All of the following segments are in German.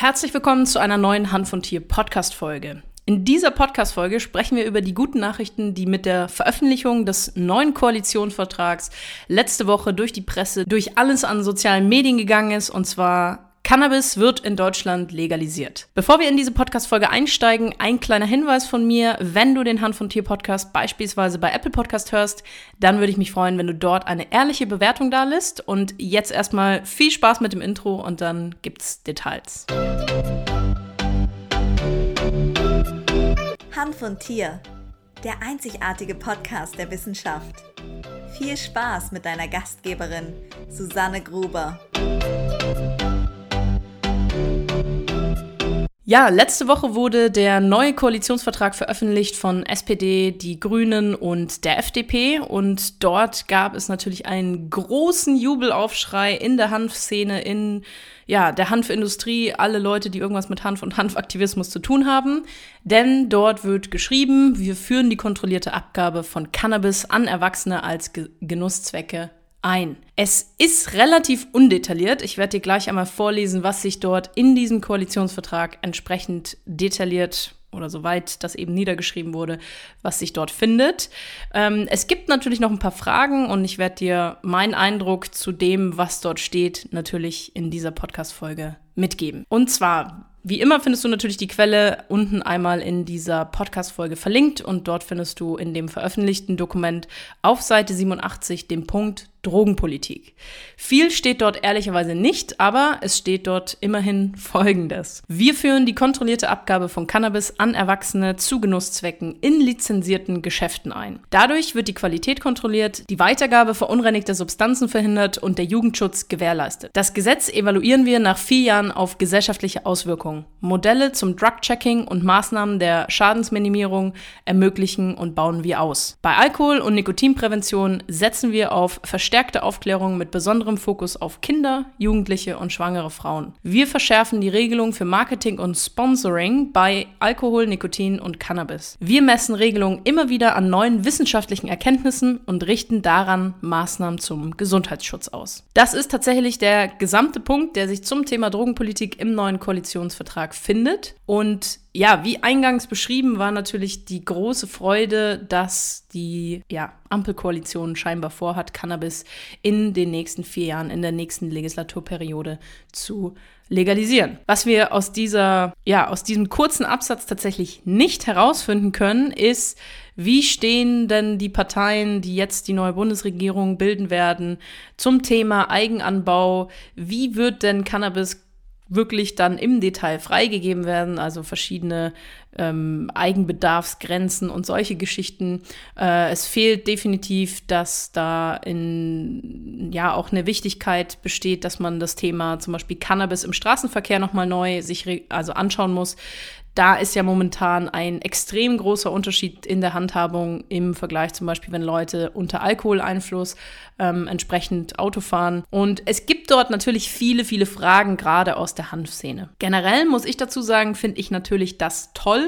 Herzlich willkommen zu einer neuen Hand von Tier Podcast Folge. In dieser Podcast Folge sprechen wir über die guten Nachrichten, die mit der Veröffentlichung des neuen Koalitionsvertrags letzte Woche durch die Presse, durch alles an sozialen Medien gegangen ist und zwar Cannabis wird in Deutschland legalisiert. Bevor wir in diese Podcast-Folge einsteigen, ein kleiner Hinweis von mir. Wenn du den Hand von Tier Podcast beispielsweise bei Apple Podcast hörst, dann würde ich mich freuen, wenn du dort eine ehrliche Bewertung da lässt. Und jetzt erstmal viel Spaß mit dem Intro und dann gibt's Details. Hand von Tier, der einzigartige Podcast der Wissenschaft. Viel Spaß mit deiner Gastgeberin, Susanne Gruber. Ja, letzte Woche wurde der neue Koalitionsvertrag veröffentlicht von SPD, die Grünen und der FDP. Und dort gab es natürlich einen großen Jubelaufschrei in der Hanfszene, in ja, der Hanfindustrie, alle Leute, die irgendwas mit Hanf und Hanfaktivismus zu tun haben. Denn dort wird geschrieben, wir führen die kontrollierte Abgabe von Cannabis an Erwachsene als Genusszwecke ein. Es ist relativ undetailliert. Ich werde dir gleich einmal vorlesen, was sich dort in diesem Koalitionsvertrag entsprechend detailliert oder soweit das eben niedergeschrieben wurde, was sich dort findet. Ähm, es gibt natürlich noch ein paar Fragen und ich werde dir meinen Eindruck zu dem, was dort steht, natürlich in dieser Podcast-Folge mitgeben. Und zwar wie immer findest du natürlich die Quelle unten einmal in dieser Podcast-Folge verlinkt und dort findest du in dem veröffentlichten Dokument auf Seite 87 den Punkt Drogenpolitik. Viel steht dort ehrlicherweise nicht, aber es steht dort immerhin Folgendes. Wir führen die kontrollierte Abgabe von Cannabis an Erwachsene zu Genusszwecken in lizenzierten Geschäften ein. Dadurch wird die Qualität kontrolliert, die Weitergabe verunreinigter Substanzen verhindert und der Jugendschutz gewährleistet. Das Gesetz evaluieren wir nach vier Jahren auf gesellschaftliche Auswirkungen. Modelle zum Drug-Checking und Maßnahmen der Schadensminimierung ermöglichen und bauen wir aus. Bei Alkohol- und Nikotinprävention setzen wir auf verstärkte verstärkte Aufklärung mit besonderem Fokus auf Kinder, Jugendliche und schwangere Frauen. Wir verschärfen die Regelung für Marketing und Sponsoring bei Alkohol, Nikotin und Cannabis. Wir messen Regelungen immer wieder an neuen wissenschaftlichen Erkenntnissen und richten daran Maßnahmen zum Gesundheitsschutz aus. Das ist tatsächlich der gesamte Punkt, der sich zum Thema Drogenpolitik im neuen Koalitionsvertrag findet. Und ja, wie eingangs beschrieben, war natürlich die große Freude, dass die ja, Ampelkoalition scheinbar vorhat, Cannabis in den nächsten vier Jahren, in der nächsten Legislaturperiode zu legalisieren. Was wir aus dieser, ja, aus diesem kurzen Absatz tatsächlich nicht herausfinden können, ist, wie stehen denn die Parteien, die jetzt die neue Bundesregierung bilden werden, zum Thema Eigenanbau? Wie wird denn Cannabis wirklich dann im Detail freigegeben werden, also verschiedene ähm, Eigenbedarfsgrenzen und solche Geschichten. Äh, es fehlt definitiv, dass da in ja auch eine Wichtigkeit besteht, dass man das Thema zum Beispiel Cannabis im Straßenverkehr nochmal neu sich also anschauen muss da ist ja momentan ein extrem großer Unterschied in der Handhabung im Vergleich zum Beispiel, wenn Leute unter Alkoholeinfluss ähm, entsprechend Auto fahren. Und es gibt dort natürlich viele, viele Fragen, gerade aus der Hanfszene. Generell muss ich dazu sagen, finde ich natürlich das toll,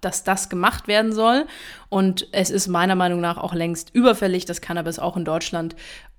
dass das gemacht werden soll. Und es ist meiner Meinung nach auch längst überfällig, dass Cannabis auch in Deutschland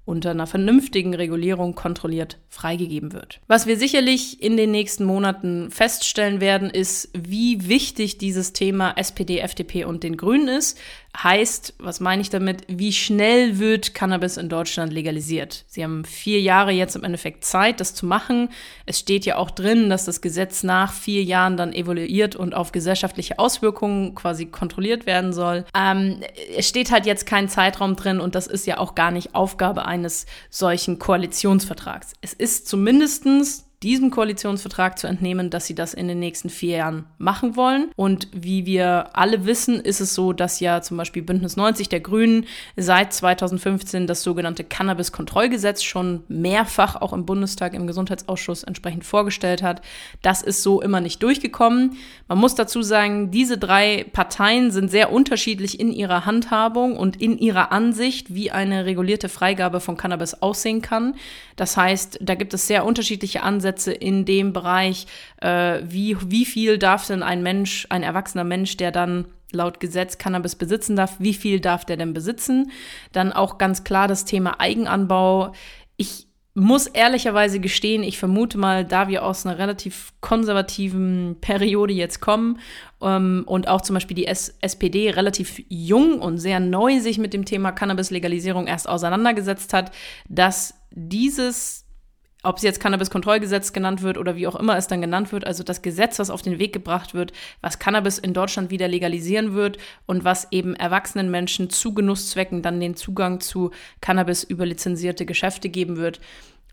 unter einer vernünftigen Regulierung kontrolliert freigegeben wird. Was wir sicherlich in den nächsten Monaten feststellen werden, ist, wie wichtig dieses Thema SPD, FDP und den Grünen ist. Heißt, was meine ich damit? Wie schnell wird Cannabis in Deutschland legalisiert? Sie haben vier Jahre jetzt im Endeffekt Zeit, das zu machen. Es steht ja auch drin, dass das Gesetz nach vier Jahren dann evaluiert und auf gesellschaftliche Auswirkungen quasi kontrolliert werden soll. Ähm, es steht halt jetzt kein Zeitraum drin und das ist ja auch gar nicht Aufgabe eines solchen Koalitionsvertrags. Es ist zumindestens diesem Koalitionsvertrag zu entnehmen, dass sie das in den nächsten vier Jahren machen wollen. Und wie wir alle wissen, ist es so, dass ja zum Beispiel Bündnis 90 der Grünen seit 2015 das sogenannte Cannabis-Kontrollgesetz schon mehrfach auch im Bundestag im Gesundheitsausschuss entsprechend vorgestellt hat. Das ist so immer nicht durchgekommen. Man muss dazu sagen, diese drei Parteien sind sehr unterschiedlich in ihrer Handhabung und in ihrer Ansicht, wie eine regulierte Freigabe von Cannabis aussehen kann. Das heißt, da gibt es sehr unterschiedliche Ansätze Ansätze in dem Bereich, äh, wie, wie viel darf denn ein Mensch, ein erwachsener Mensch, der dann laut Gesetz Cannabis besitzen darf, wie viel darf der denn besitzen? Dann auch ganz klar das Thema Eigenanbau. Ich muss ehrlicherweise gestehen, ich vermute mal, da wir aus einer relativ konservativen Periode jetzt kommen ähm, und auch zum Beispiel die S SPD relativ jung und sehr neu sich mit dem Thema Cannabis-Legalisierung erst auseinandergesetzt hat, dass dieses ob es jetzt Cannabis-Kontrollgesetz genannt wird oder wie auch immer es dann genannt wird, also das Gesetz, was auf den Weg gebracht wird, was Cannabis in Deutschland wieder legalisieren wird und was eben erwachsenen Menschen zu Genusszwecken dann den Zugang zu Cannabis über lizenzierte Geschäfte geben wird,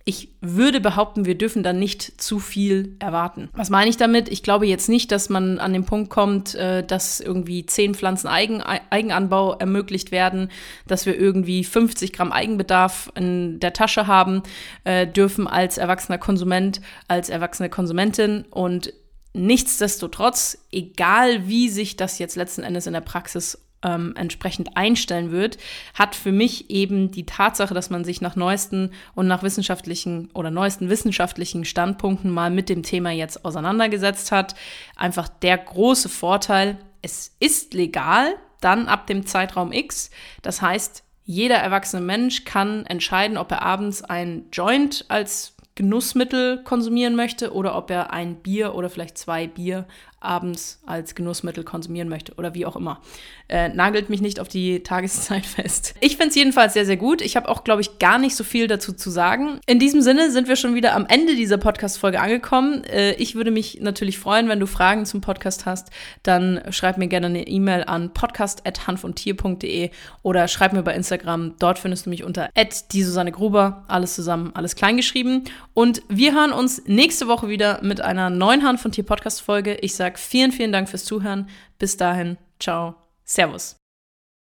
ich würde behaupten, wir dürfen da nicht zu viel erwarten. Was meine ich damit? Ich glaube jetzt nicht, dass man an den Punkt kommt, äh, dass irgendwie zehn Pflanzen Eigen, Eigenanbau ermöglicht werden, dass wir irgendwie 50 Gramm Eigenbedarf in der Tasche haben äh, dürfen als erwachsener Konsument, als erwachsene Konsumentin und Nichtsdestotrotz, egal wie sich das jetzt letzten Endes in der Praxis ähm, entsprechend einstellen wird, hat für mich eben die Tatsache, dass man sich nach neuesten und nach wissenschaftlichen oder neuesten wissenschaftlichen Standpunkten mal mit dem Thema jetzt auseinandergesetzt hat, einfach der große Vorteil, es ist legal, dann ab dem Zeitraum X. Das heißt, jeder erwachsene Mensch kann entscheiden, ob er abends ein Joint als Genussmittel konsumieren möchte oder ob er ein Bier oder vielleicht zwei Bier abends als Genussmittel konsumieren möchte oder wie auch immer. Äh, nagelt mich nicht auf die Tageszeit fest. Ich finde es jedenfalls sehr, sehr gut. Ich habe auch, glaube ich, gar nicht so viel dazu zu sagen. In diesem Sinne sind wir schon wieder am Ende dieser Podcast-Folge angekommen. Äh, ich würde mich natürlich freuen, wenn du Fragen zum Podcast hast. Dann schreib mir gerne eine E-Mail an podcast.hanfundtier.de oder schreib mir bei Instagram. Dort findest du mich unter die Susanne Gruber. Alles zusammen, alles kleingeschrieben. Und wir hören uns nächste Woche wieder mit einer neuen Hanf und Tier Podcast-Folge. Ich sage vielen, vielen Dank fürs Zuhören. Bis dahin, ciao. Servus.